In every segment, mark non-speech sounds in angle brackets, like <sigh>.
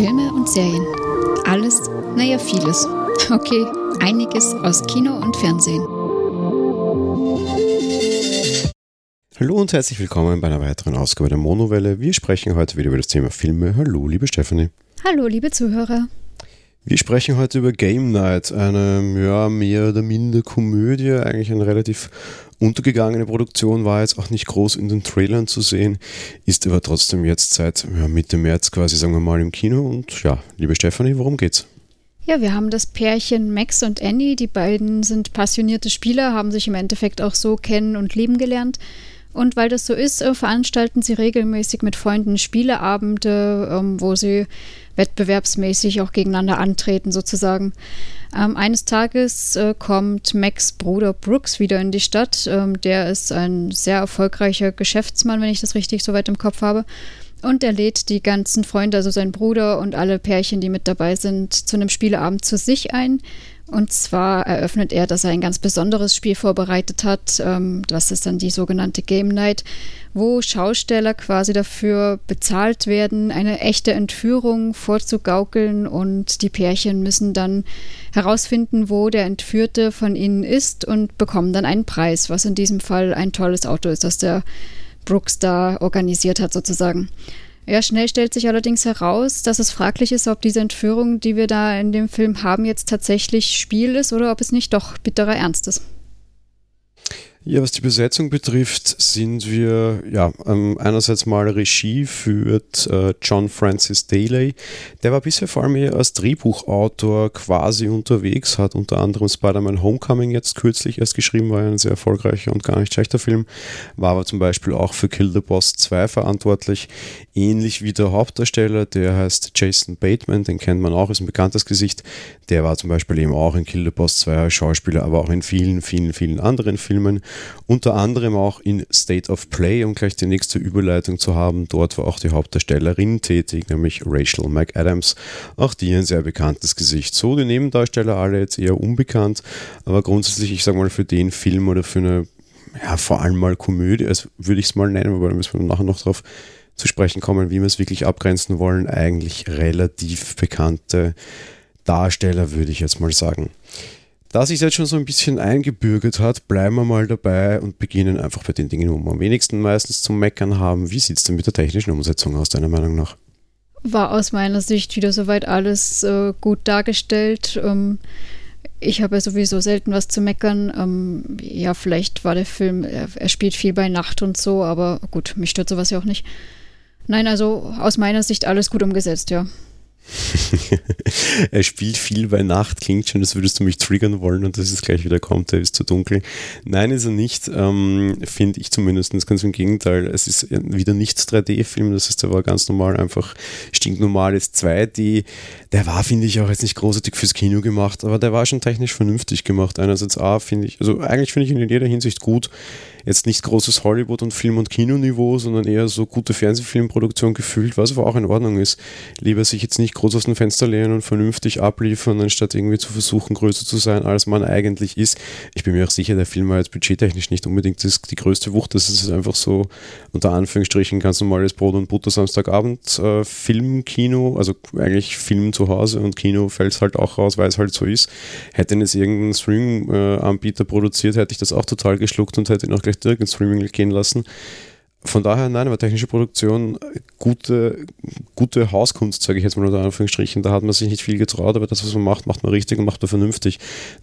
Filme und Serien. Alles, naja, vieles. Okay, einiges aus Kino und Fernsehen. Hallo und herzlich willkommen bei einer weiteren Ausgabe der Monowelle. Wir sprechen heute wieder über das Thema Filme. Hallo, liebe Stephanie. Hallo, liebe Zuhörer. Wir sprechen heute über Game Night, eine ja, mehr oder minder Komödie, eigentlich eine relativ untergegangene Produktion, war jetzt auch nicht groß in den Trailern zu sehen, ist aber trotzdem jetzt seit ja, Mitte März quasi, sagen wir mal, im Kino. Und ja, liebe Stefanie, worum geht's? Ja, wir haben das Pärchen Max und Annie. Die beiden sind passionierte Spieler, haben sich im Endeffekt auch so kennen und lieben gelernt. Und weil das so ist, äh, veranstalten sie regelmäßig mit Freunden Spieleabende, ähm, wo sie wettbewerbsmäßig auch gegeneinander antreten, sozusagen. Ähm, eines Tages äh, kommt Max Bruder Brooks wieder in die Stadt. Ähm, der ist ein sehr erfolgreicher Geschäftsmann, wenn ich das richtig so weit im Kopf habe. Und er lädt die ganzen Freunde, also sein Bruder und alle Pärchen, die mit dabei sind, zu einem Spieleabend zu sich ein. Und zwar eröffnet er, dass er ein ganz besonderes Spiel vorbereitet hat. Ähm, das ist dann die sogenannte Game Night, wo Schausteller quasi dafür bezahlt werden, eine echte Entführung vorzugaukeln. Und die Pärchen müssen dann herausfinden, wo der Entführte von ihnen ist und bekommen dann einen Preis, was in diesem Fall ein tolles Auto ist, das der Brooks da organisiert hat, sozusagen. Ja, schnell stellt sich allerdings heraus, dass es fraglich ist, ob diese Entführung, die wir da in dem Film haben, jetzt tatsächlich Spiel ist oder ob es nicht doch bitterer Ernst ist. Ja, was die Besetzung betrifft, sind wir ja ähm, einerseits mal Regie führt äh, John Francis Daley. Der war bisher vor allem eher als Drehbuchautor quasi unterwegs, hat unter anderem Spider-Man Homecoming jetzt kürzlich erst geschrieben, war ja ein sehr erfolgreicher und gar nicht schlechter Film, war aber zum Beispiel auch für Kill the Boss 2 verantwortlich, ähnlich wie der Hauptdarsteller, der heißt Jason Bateman, den kennt man auch, ist ein bekanntes Gesicht, der war zum Beispiel eben auch in Kill the Boss 2 als Schauspieler, aber auch in vielen, vielen, vielen anderen Filmen unter anderem auch in State of Play, um gleich die nächste Überleitung zu haben. Dort war auch die Hauptdarstellerin tätig, nämlich Rachel McAdams. Auch die ein sehr bekanntes Gesicht. So, die Nebendarsteller alle jetzt eher unbekannt, aber grundsätzlich, ich sage mal, für den Film oder für eine, ja, vor allem mal Komödie, also würde ich es mal nennen, aber da müssen wir nachher noch drauf zu sprechen kommen, wie wir es wirklich abgrenzen wollen. Eigentlich relativ bekannte Darsteller, würde ich jetzt mal sagen. Da sich jetzt schon so ein bisschen eingebürgert hat, bleiben wir mal dabei und beginnen einfach bei den Dingen, wo wir am wenigsten meistens zum Meckern haben. Wie sieht es denn mit der technischen Umsetzung aus, deiner Meinung nach? War aus meiner Sicht wieder soweit alles äh, gut dargestellt. Ähm, ich habe ja sowieso selten was zu meckern. Ähm, ja, vielleicht war der Film, er, er, spielt viel bei Nacht und so, aber gut, mich stört sowas ja auch nicht. Nein, also aus meiner Sicht alles gut umgesetzt, ja. <laughs> er spielt viel bei Nacht, klingt schon, als würdest du mich triggern wollen und dass es gleich wieder kommt, er ist zu dunkel. Nein, ist er nicht, ähm, finde ich zumindest. Ganz im Gegenteil, es ist wieder nicht 3D-Film, das heißt, der war ganz normal, einfach stinknormales 2D. Der war, finde ich, auch jetzt nicht großartig fürs Kino gemacht, aber der war schon technisch vernünftig gemacht. Einerseits A, finde ich, also eigentlich finde ich ihn in jeder Hinsicht gut jetzt nicht großes Hollywood- und Film- und Kinoniveau, sondern eher so gute Fernsehfilmproduktion gefühlt, was aber auch in Ordnung ist. Lieber sich jetzt nicht groß aus dem Fenster lehnen und vernünftig abliefern, anstatt irgendwie zu versuchen, größer zu sein, als man eigentlich ist. Ich bin mir auch sicher, der Film war jetzt budgettechnisch nicht unbedingt das, die größte Wucht. Das ist einfach so unter Anführungsstrichen ganz normales Brot und Butter Samstagabend äh, Filmkino, also eigentlich Film zu Hause und Kino fällt es halt auch raus, weil es halt so ist. Hätte jetzt irgendein Stream-Anbieter produziert, hätte ich das auch total geschluckt und hätte ihn auch gleich direkt ins Streaming gehen lassen. Von daher, nein, aber technische Produktion, gute, gute Hauskunst, sage ich jetzt mal unter Anführungsstrichen. Da hat man sich nicht viel getraut, aber das, was man macht, macht man richtig und macht man vernünftig.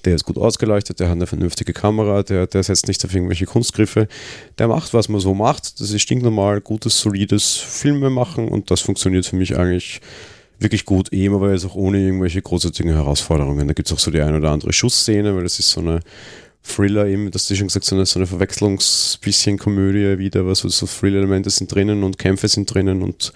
Der ist gut ausgeleuchtet, der hat eine vernünftige Kamera, der, der setzt nicht auf irgendwelche Kunstgriffe. Der macht, was man so macht. Das ist stinknormal, gutes, solides Filme machen und das funktioniert für mich eigentlich wirklich gut, eben aber jetzt auch ohne irgendwelche großartigen Herausforderungen. Da gibt es auch so die eine oder andere Schussszene, weil das ist so eine Thriller eben, das du schon gesagt, so eine, so eine Verwechslungsbisschen Komödie wieder, aber so, so Thrill-Elemente sind drinnen und Kämpfe sind drinnen und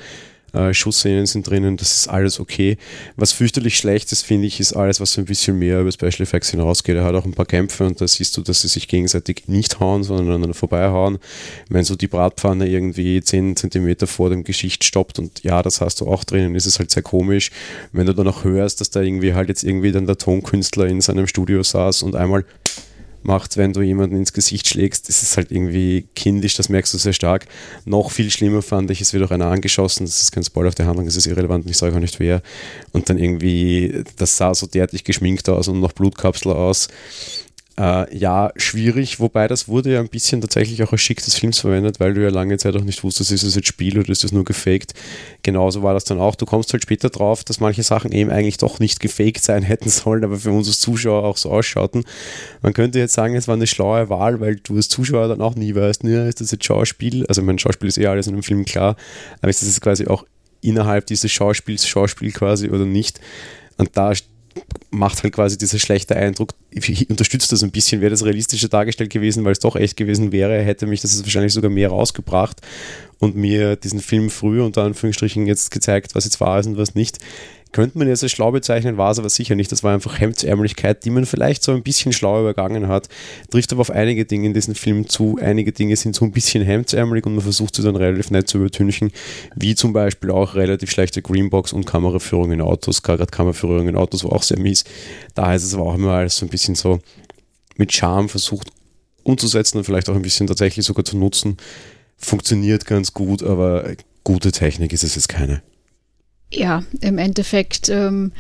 äh, Schussszenen sind drinnen, das ist alles okay. Was fürchterlich schlecht ist, finde ich, ist alles, was so ein bisschen mehr über Special Effects hinausgeht. Er hat auch ein paar Kämpfe und da siehst du, dass sie sich gegenseitig nicht hauen, sondern aneinander vorbeihauen. Wenn so die Bratpfanne irgendwie 10 cm vor dem Geschicht stoppt und ja, das hast du auch drinnen, ist es halt sehr komisch. Wenn du dann auch hörst, dass da irgendwie halt jetzt irgendwie dann der Tonkünstler in seinem Studio saß und einmal macht, wenn du jemanden ins Gesicht schlägst. Das ist halt irgendwie kindisch, das merkst du sehr stark. Noch viel schlimmer fand ich, es wird auch einer angeschossen, das ist kein Spoiler auf der Handlung, das ist irrelevant, ich sage auch nicht wer. Und dann irgendwie, das sah so derartig geschminkt aus und noch Blutkapsel aus. Äh, ja, schwierig, wobei das wurde ja ein bisschen tatsächlich auch als Schick des Films verwendet, weil du ja lange Zeit auch nicht wusstest, ist es jetzt Spiel oder ist es nur gefaked. Genauso war das dann auch. Du kommst halt später drauf, dass manche Sachen eben eigentlich doch nicht gefaked sein <laughs> hätten sollen, aber für uns als Zuschauer auch so ausschauten. Man könnte jetzt sagen, es war eine schlaue Wahl, weil du als Zuschauer dann auch nie weißt, ne, ist das jetzt Schauspiel? Also mein Schauspiel ist eh alles in einem Film klar, aber ist das jetzt quasi auch innerhalb dieses Schauspiels Schauspiel quasi oder nicht? Und da macht halt quasi dieser schlechte Eindruck, ich unterstütze das ein bisschen, wäre das realistischer dargestellt gewesen, weil es doch echt gewesen wäre, hätte mich das wahrscheinlich sogar mehr rausgebracht und mir diesen Film früher unter Anführungsstrichen jetzt gezeigt, was jetzt wahr ist und was nicht könnte man jetzt als schlau bezeichnen, war es aber sicher nicht. Das war einfach Hemdsärmlichkeit, die man vielleicht so ein bisschen schlau übergangen hat. Trifft aber auf einige Dinge in diesem Film zu. Einige Dinge sind so ein bisschen hemdsärmelig und man versucht sie dann relativ nett zu übertünchen, wie zum Beispiel auch relativ schlechte Greenbox und Kameraführung in Autos, gerade Kameraführung in Autos war auch sehr mies. Da ist es aber auch immer alles so ein bisschen so mit Charme versucht umzusetzen und vielleicht auch ein bisschen tatsächlich sogar zu nutzen. Funktioniert ganz gut, aber gute Technik ist es jetzt keine ja, im Endeffekt, ähm,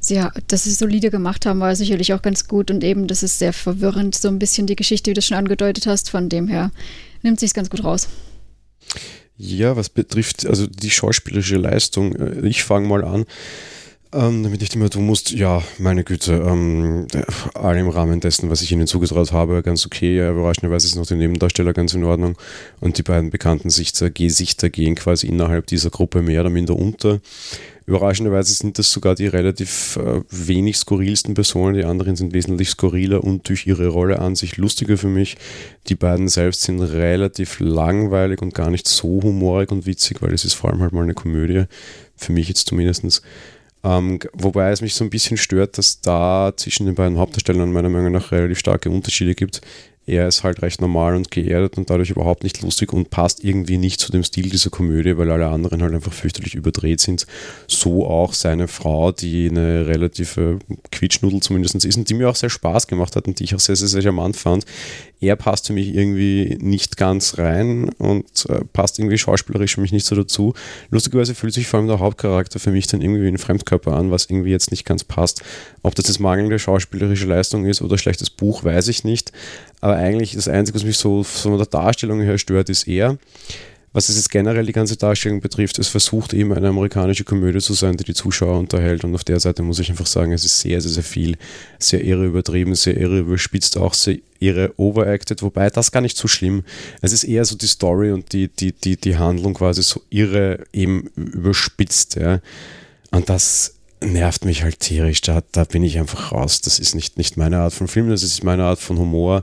sie, dass sie solide gemacht haben, war sicherlich auch ganz gut und eben, das ist sehr verwirrend, so ein bisschen die Geschichte, wie du schon angedeutet hast, von dem her nimmt sich ganz gut raus. Ja, was betrifft also die schauspielerische Leistung, äh, ich fange mal an. Ähm, damit nicht immer du musst, ja, meine Güte, ähm, all im Rahmen dessen, was ich ihnen zugetraut habe, ganz okay. Ja, überraschenderweise ist noch der Nebendarsteller ganz in Ordnung. Und die beiden bekannten Sichter, Gesichter gehen quasi innerhalb dieser Gruppe mehr oder minder unter. Überraschenderweise sind das sogar die relativ äh, wenig skurrilsten Personen. Die anderen sind wesentlich skurriler und durch ihre Rolle an sich lustiger für mich. Die beiden selbst sind relativ langweilig und gar nicht so humorig und witzig, weil es ist vor allem halt mal eine Komödie. Für mich jetzt zumindestens ähm, wobei es mich so ein bisschen stört, dass da zwischen den beiden Hauptdarstellern meiner Meinung nach relativ starke Unterschiede gibt. Er ist halt recht normal und geerdet und dadurch überhaupt nicht lustig und passt irgendwie nicht zu dem Stil dieser Komödie, weil alle anderen halt einfach fürchterlich überdreht sind. So auch seine Frau, die eine relative Quietschnudel zumindest ist und die mir auch sehr Spaß gemacht hat und die ich auch sehr, sehr, sehr charmant fand. Er passt für mich irgendwie nicht ganz rein und äh, passt irgendwie schauspielerisch für mich nicht so dazu. Lustigerweise fühlt sich vor allem der Hauptcharakter für mich dann irgendwie wie ein Fremdkörper an, was irgendwie jetzt nicht ganz passt. Ob das jetzt mangelnde schauspielerische Leistung ist oder schlechtes Buch, weiß ich nicht. Aber eigentlich das Einzige, was mich so von der Darstellung her stört, ist er. Was es jetzt generell die ganze Darstellung betrifft, es versucht eben eine amerikanische Komödie zu sein, die die Zuschauer unterhält. Und auf der Seite muss ich einfach sagen, es ist sehr, sehr, sehr viel, sehr irre übertrieben, sehr irre überspitzt, auch sehr irre overacted, wobei das gar nicht so schlimm. Es ist eher so die Story und die, die, die, die Handlung quasi so irre eben überspitzt. Ja. Und das nervt mich halt tierisch. Da, da bin ich einfach raus. Das ist nicht, nicht meine Art von Film, das ist meine Art von Humor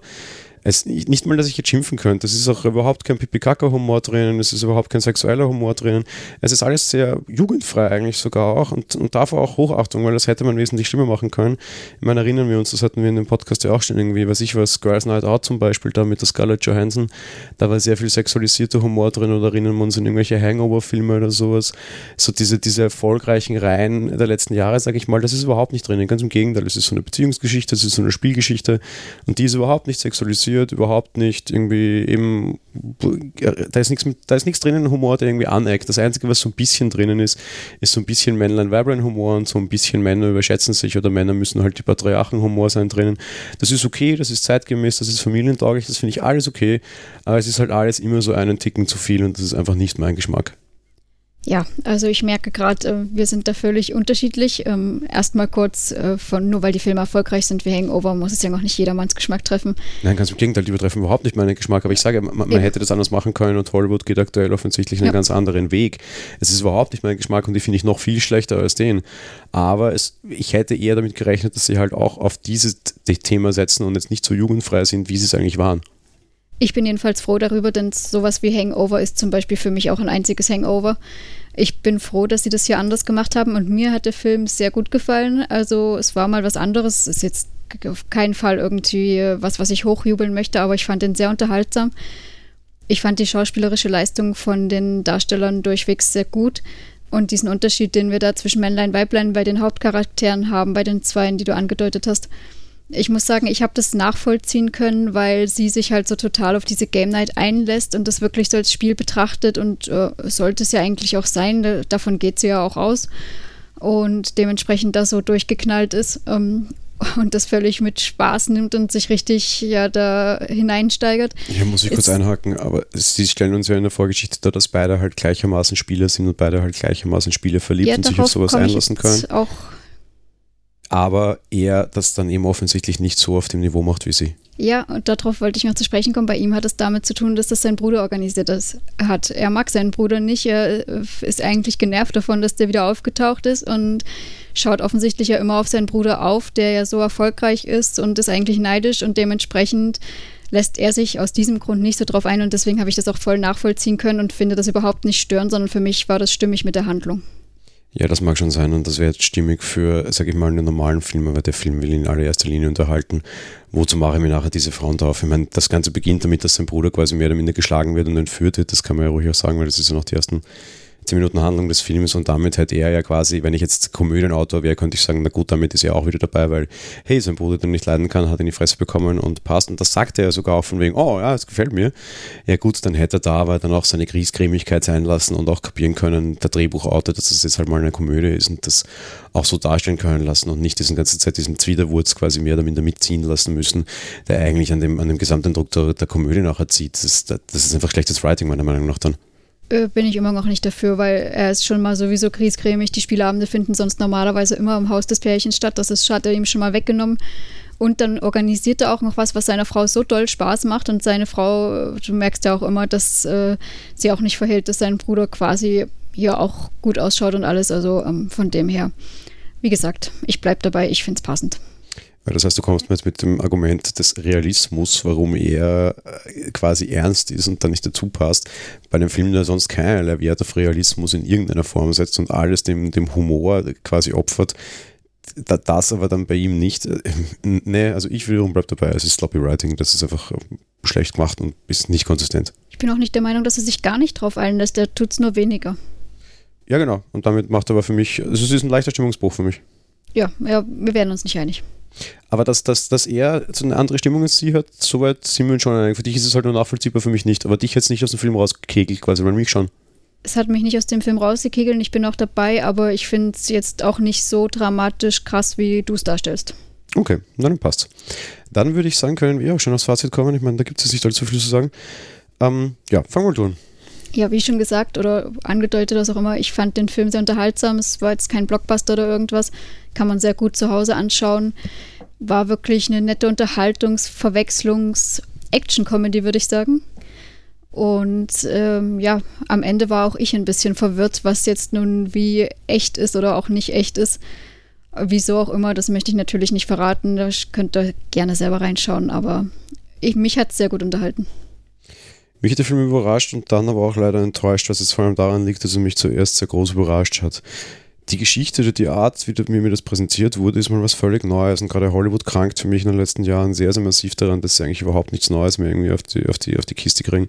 es, nicht mal, dass ich jetzt schimpfen könnte. Es ist auch überhaupt kein Pipi-Kaka-Humor drinnen, es ist überhaupt kein sexueller Humor drinnen. Es ist alles sehr jugendfrei eigentlich sogar auch und, und davor auch Hochachtung, weil das hätte man wesentlich schlimmer machen können. Ich meine, erinnern wir uns, das hatten wir in dem Podcast ja auch schon irgendwie, weiß ich was, Girls Night Out zum Beispiel, da mit der Scarlett Johansson, da war sehr viel sexualisierter Humor drin oder erinnern wir uns an irgendwelche Hangover-Filme oder sowas. So diese, diese erfolgreichen Reihen der letzten Jahre, sage ich mal, das ist überhaupt nicht drinnen. Ganz im Gegenteil, es ist so eine Beziehungsgeschichte, es ist so eine Spielgeschichte und die ist überhaupt nicht sexualisiert amüsiert, überhaupt nicht irgendwie eben, da ist nichts, da ist nichts drinnen Humor, der irgendwie aneckt. Das Einzige, was so ein bisschen drinnen ist, ist so ein bisschen Männlein-Weiblein-Humor und so ein bisschen Männer überschätzen sich oder Männer müssen halt die Patriarchen-Humor sein drinnen. Das ist okay, das ist zeitgemäß, das ist familientauglich, das finde ich alles okay, aber es ist halt alles immer so einen Ticken zu viel und das ist einfach nicht mein Geschmack. Ja, also ich merke gerade, äh, wir sind da völlig unterschiedlich. Ähm, Erstmal kurz äh, von, nur weil die Filme erfolgreich sind wie Hangover, muss es ja noch nicht jedermanns Geschmack treffen. Nein, ganz im Gegenteil, die betreffen überhaupt nicht meinen Geschmack. Aber ich sage, man, man hätte das anders machen können und Hollywood geht aktuell offensichtlich einen ja. ganz anderen Weg. Es ist überhaupt nicht mein Geschmack und die finde ich noch viel schlechter als den. Aber es, ich hätte eher damit gerechnet, dass sie halt auch auf dieses Thema setzen und jetzt nicht so jugendfrei sind, wie sie es eigentlich waren. Ich bin jedenfalls froh darüber, denn sowas wie Hangover ist zum Beispiel für mich auch ein einziges Hangover. Ich bin froh, dass sie das hier anders gemacht haben und mir hat der Film sehr gut gefallen. Also es war mal was anderes. Ist jetzt auf keinen Fall irgendwie was, was ich hochjubeln möchte, aber ich fand den sehr unterhaltsam. Ich fand die schauspielerische Leistung von den Darstellern durchwegs sehr gut. Und diesen Unterschied, den wir da zwischen Männlein und Weiblein bei den Hauptcharakteren haben, bei den Zweien, die du angedeutet hast, ich muss sagen, ich habe das nachvollziehen können, weil sie sich halt so total auf diese Game Night einlässt und das wirklich so als Spiel betrachtet und äh, sollte es ja eigentlich auch sein, davon geht sie ja auch aus und dementsprechend da so durchgeknallt ist ähm, <laughs> und das völlig mit Spaß nimmt und sich richtig ja da hineinsteigert. Hier muss ich kurz einhaken, aber sie stellen uns ja in der Vorgeschichte da, dass beide halt gleichermaßen Spieler sind und beide halt gleichermaßen Spieler verliebt ja, und sich auf sowas einlassen können. Auch aber er das dann eben offensichtlich nicht so auf dem Niveau macht wie sie. Ja, und darauf wollte ich noch zu sprechen kommen. Bei ihm hat es damit zu tun, dass das sein Bruder organisiert hat. Er mag seinen Bruder nicht. Er äh, ist eigentlich genervt davon, dass der wieder aufgetaucht ist und schaut offensichtlich ja immer auf seinen Bruder auf, der ja so erfolgreich ist und ist eigentlich neidisch und dementsprechend lässt er sich aus diesem Grund nicht so drauf ein und deswegen habe ich das auch voll nachvollziehen können und finde das überhaupt nicht störend, sondern für mich war das stimmig mit der Handlung. Ja, das mag schon sein und das wäre jetzt stimmig für, sag ich mal, einen normalen Film, aber der Film will ihn in allererster Linie unterhalten. Wozu mache ich mir nachher diese Frauen drauf? Ich meine, das Ganze beginnt damit, dass sein Bruder quasi mehr oder minder geschlagen wird und entführt wird. Das kann man ja ruhig auch sagen, weil das ist ja noch die ersten zehn Minuten Handlung des Films und damit hätte er ja quasi, wenn ich jetzt Komödienautor wäre, könnte ich sagen, na gut, damit ist er auch wieder dabei, weil, hey, sein Bruder, der nicht leiden kann, hat in die Fresse bekommen und passt. Und das sagt er sogar auch von wegen, oh ja, es gefällt mir. Ja gut, dann hätte er da aber dann auch seine Griesgrämigkeit sein lassen und auch kapieren können, der Drehbuchautor, dass das jetzt halt mal eine Komödie ist und das auch so darstellen können lassen und nicht diesen ganze Zeit diesen Zwiderwurz quasi mehr oder minder mitziehen lassen müssen, der eigentlich an dem, an dem Gesamteindruck der, der Komödie nachher zieht. Das, das ist einfach schlechtes Writing, meiner Meinung nach dann. Äh, bin ich immer noch nicht dafür, weil er ist schon mal sowieso griesgrämig. Die Spielabende finden sonst normalerweise immer im Haus des Pärchens statt. Das ist, hat er ihm schon mal weggenommen. Und dann organisiert er auch noch was, was seiner Frau so doll Spaß macht. Und seine Frau, du merkst ja auch immer, dass äh, sie auch nicht verhält, dass sein Bruder quasi hier auch gut ausschaut und alles. Also ähm, von dem her, wie gesagt, ich bleibe dabei, ich finde es passend. Das heißt, du kommst mir jetzt mit dem Argument des Realismus, warum er äh, quasi ernst ist und dann nicht dazu passt, bei einem Film, der sonst keinerlei Wert auf Realismus in irgendeiner Form setzt und alles dem, dem Humor quasi opfert, das aber dann bei ihm nicht. Äh, nee, also ich wiederum bleibe dabei, es ist Sloppy Writing, das ist einfach äh, schlecht gemacht und ist nicht konsistent. Ich bin auch nicht der Meinung, dass er sich gar nicht drauf einlässt, der tut es nur weniger. Ja, genau. Und damit macht er aber für mich, also es ist ein leichter Stimmungsbruch für mich. Ja, ja wir werden uns nicht einig. Aber dass, dass, dass er so eine andere Stimmung als sie hat, soweit sind wir uns schon einig. Für dich ist es halt nur nachvollziehbar, für mich nicht. Aber dich jetzt nicht aus dem Film rausgekegelt, quasi, weil mich schon. Es hat mich nicht aus dem Film rausgekegelt, ich bin auch dabei, aber ich finde es jetzt auch nicht so dramatisch krass, wie du es darstellst. Okay, dann passt. Dann würde ich sagen, können wir auch schon aufs Fazit kommen. Ich meine, da gibt es nicht allzu viel zu sagen. Ähm, ja, fangen wir an. Ja, wie schon gesagt oder angedeutet, was auch immer, ich fand den Film sehr unterhaltsam. Es war jetzt kein Blockbuster oder irgendwas. Kann man sehr gut zu Hause anschauen. War wirklich eine nette Unterhaltungs-Verwechslungs-Action-Comedy, würde ich sagen. Und ähm, ja, am Ende war auch ich ein bisschen verwirrt, was jetzt nun wie echt ist oder auch nicht echt ist. Wieso auch immer, das möchte ich natürlich nicht verraten. Da könnt ihr gerne selber reinschauen, aber ich, mich hat es sehr gut unterhalten. Mich hat der Film überrascht und dann aber auch leider enttäuscht, was jetzt vor allem daran liegt, dass er mich zuerst sehr groß überrascht hat die Geschichte oder die Art, wie mir das präsentiert wurde, ist mal was völlig Neues. Und gerade Hollywood krankt für mich in den letzten Jahren sehr, sehr massiv daran, dass sie eigentlich überhaupt nichts Neues mehr irgendwie auf die, auf die, auf die Kiste kriegen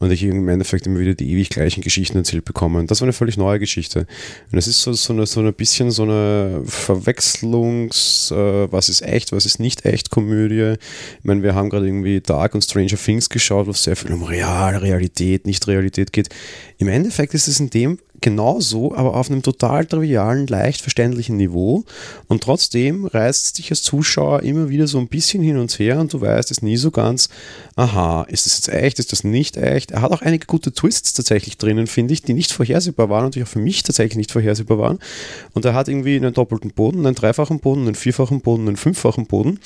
und ich im Endeffekt immer wieder die ewig gleichen Geschichten erzählt bekomme. Und das war eine völlig neue Geschichte. Und es ist so, so, eine, so ein bisschen so eine Verwechslungs-, äh, was ist echt, was ist nicht echt Komödie. Ich meine, wir haben gerade irgendwie Dark und Stranger Things geschaut, wo es sehr viel um Real, Realität, Nicht-Realität geht. Im Endeffekt ist es in dem genauso, aber auf einem total trivialen, leicht verständlichen Niveau. Und trotzdem reißt es dich als Zuschauer immer wieder so ein bisschen hin und her und du weißt es nie so ganz, aha, ist das jetzt echt, ist das nicht echt? Er hat auch einige gute Twists tatsächlich drinnen, finde ich, die nicht vorhersehbar waren und die auch für mich tatsächlich nicht vorhersehbar waren. Und er hat irgendwie einen doppelten Boden, einen dreifachen Boden, einen vierfachen Boden, einen fünffachen Boden.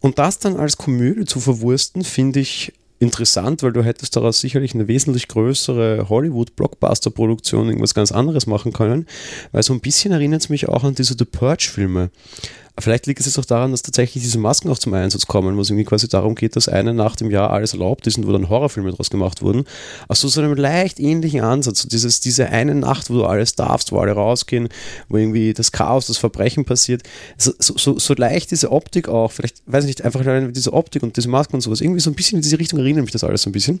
Und das dann als Komödie zu verwursten, finde ich interessant, weil du hättest daraus sicherlich eine wesentlich größere Hollywood-Blockbuster-Produktion, irgendwas ganz anderes machen können, weil so ein bisschen erinnert es mich auch an diese The Purge-Filme. Vielleicht liegt es jetzt auch daran, dass tatsächlich diese Masken auch zum Einsatz kommen, wo es irgendwie quasi darum geht, dass eine Nacht im Jahr alles erlaubt ist und wo dann Horrorfilme draus gemacht wurden. Also so einem leicht ähnlichen Ansatz. So dieses, diese eine Nacht, wo du alles darfst, wo alle rausgehen, wo irgendwie das Chaos, das Verbrechen passiert. So, so, so leicht diese Optik auch, vielleicht, weiß ich nicht, einfach diese Optik und diese Masken und sowas, irgendwie so ein bisschen in diese Richtung erinnert mich das alles so ein bisschen.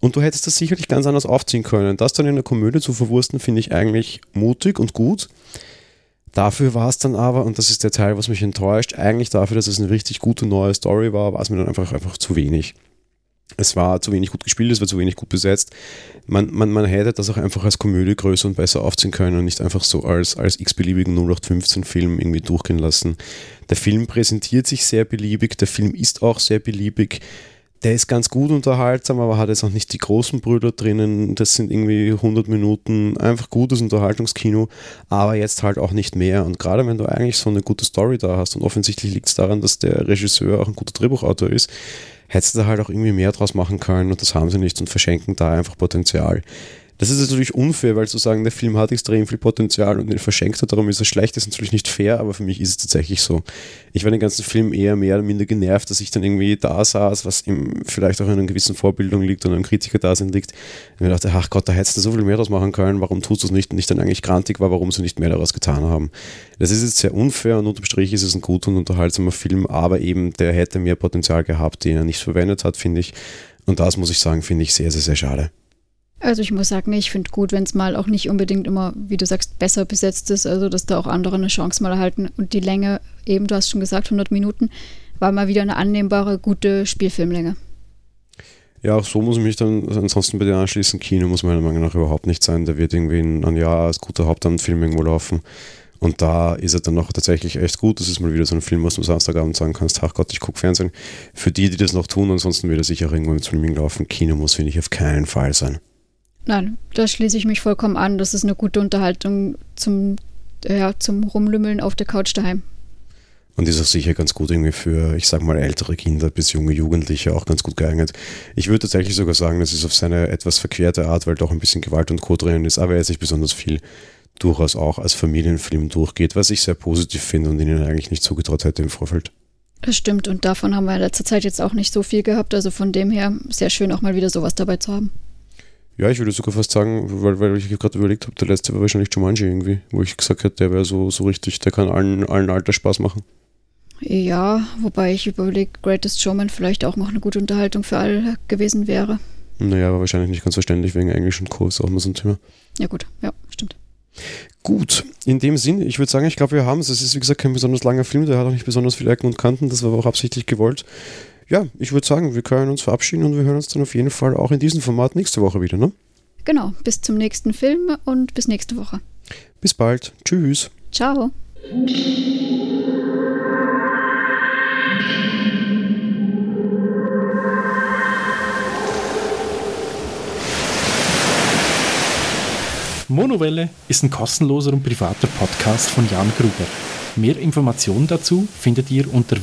Und du hättest das sicherlich ganz anders aufziehen können. Das dann in der Komödie zu verwursten, finde ich eigentlich mutig und gut. Dafür war es dann aber, und das ist der Teil, was mich enttäuscht, eigentlich dafür, dass es eine richtig gute neue Story war, war es mir dann einfach, einfach zu wenig. Es war zu wenig gut gespielt, es war zu wenig gut besetzt. Man, man, man hätte das auch einfach als Komödie größer und besser aufziehen können und nicht einfach so als, als x-beliebigen 0815-Film irgendwie durchgehen lassen. Der Film präsentiert sich sehr beliebig, der Film ist auch sehr beliebig. Der ist ganz gut unterhaltsam, aber hat jetzt auch nicht die großen Brüder drinnen. Das sind irgendwie 100 Minuten einfach gutes Unterhaltungskino, aber jetzt halt auch nicht mehr. Und gerade wenn du eigentlich so eine gute Story da hast und offensichtlich liegt es daran, dass der Regisseur auch ein guter Drehbuchautor ist, hättest du da halt auch irgendwie mehr draus machen können und das haben sie nicht und verschenken da einfach Potenzial. Das ist natürlich unfair, weil zu sagen, der Film hat extrem viel Potenzial und den verschenkt hat, darum ist er schlecht, ist natürlich nicht fair, aber für mich ist es tatsächlich so. Ich war den ganzen Film eher mehr oder minder genervt, dass ich dann irgendwie da saß, was ihm vielleicht auch in einer gewissen Vorbildung liegt und einem Kritiker da sind liegt. Und mir dachte, ach Gott, da hättest du so viel mehr draus machen können, warum tust du es nicht? Und ich dann eigentlich grantig war, warum sie nicht mehr daraus getan haben. Das ist jetzt sehr unfair und unterm Strich ist es ein guter und unterhaltsamer Film, aber eben der hätte mehr Potenzial gehabt, den er nicht verwendet hat, finde ich. Und das muss ich sagen, finde ich sehr, sehr, sehr schade. Also ich muss sagen, ich finde gut, wenn es mal auch nicht unbedingt immer, wie du sagst, besser besetzt ist, also dass da auch andere eine Chance mal erhalten. Und die Länge, eben, du hast schon gesagt, 100 Minuten, war mal wieder eine annehmbare, gute Spielfilmlänge. Ja, auch so muss ich mich dann ansonsten bei dir anschließen. Kino muss meiner Meinung nach überhaupt nicht sein. Der wird irgendwie ein, Jahr als guter Hauptamtfilm irgendwo laufen. Und da ist er dann noch tatsächlich echt gut. Das ist mal wieder so ein Film, was du am Samstagabend sagen kannst, ach Gott, ich gucke Fernsehen. Für die, die das noch tun, ansonsten wird er sicher irgendwo im Streaming laufen. Kino muss, finde ich, auf keinen Fall sein. Nein, da schließe ich mich vollkommen an. Das ist eine gute Unterhaltung zum, ja, zum Rumlümmeln auf der Couch daheim. Und ist auch sicher ganz gut irgendwie für, ich sag mal, ältere Kinder bis junge Jugendliche auch ganz gut geeignet. Ich würde tatsächlich sogar sagen, das ist auf seine etwas verquerte Art, weil doch ein bisschen Gewalt und Co. drin ist, aber jetzt nicht besonders viel, durchaus auch als Familienfilm durchgeht, was ich sehr positiv finde und ihnen eigentlich nicht zugetraut hätte im Vorfeld. Das stimmt und davon haben wir in letzter Zeit jetzt auch nicht so viel gehabt, also von dem her sehr schön auch mal wieder sowas dabei zu haben. Ja, ich würde sogar fast sagen, weil, weil ich gerade überlegt habe, der letzte war wahrscheinlich Jumanji irgendwie, wo ich gesagt hätte, der wäre so, so richtig, der kann allen, allen Alter Spaß machen. Ja, wobei ich überlege, Greatest Showman vielleicht auch noch eine gute Unterhaltung für alle gewesen wäre. Naja, aber wahrscheinlich nicht ganz verständlich wegen Englisch und Co. ist auch immer so ein Thema. Ja, gut, ja, stimmt. Gut, in dem Sinn, ich würde sagen, ich glaube, wir haben es. Es ist, wie gesagt, kein besonders langer Film, der hat auch nicht besonders viele Ecken und Kanten, das war aber auch absichtlich gewollt ja, ich würde sagen, wir können uns verabschieden und wir hören uns dann auf jeden Fall auch in diesem Format nächste Woche wieder, ne? Genau, bis zum nächsten Film und bis nächste Woche. Bis bald. Tschüss. Ciao. Monowelle ist ein kostenloser und privater Podcast von Jan Gruber. Mehr Informationen dazu findet ihr unter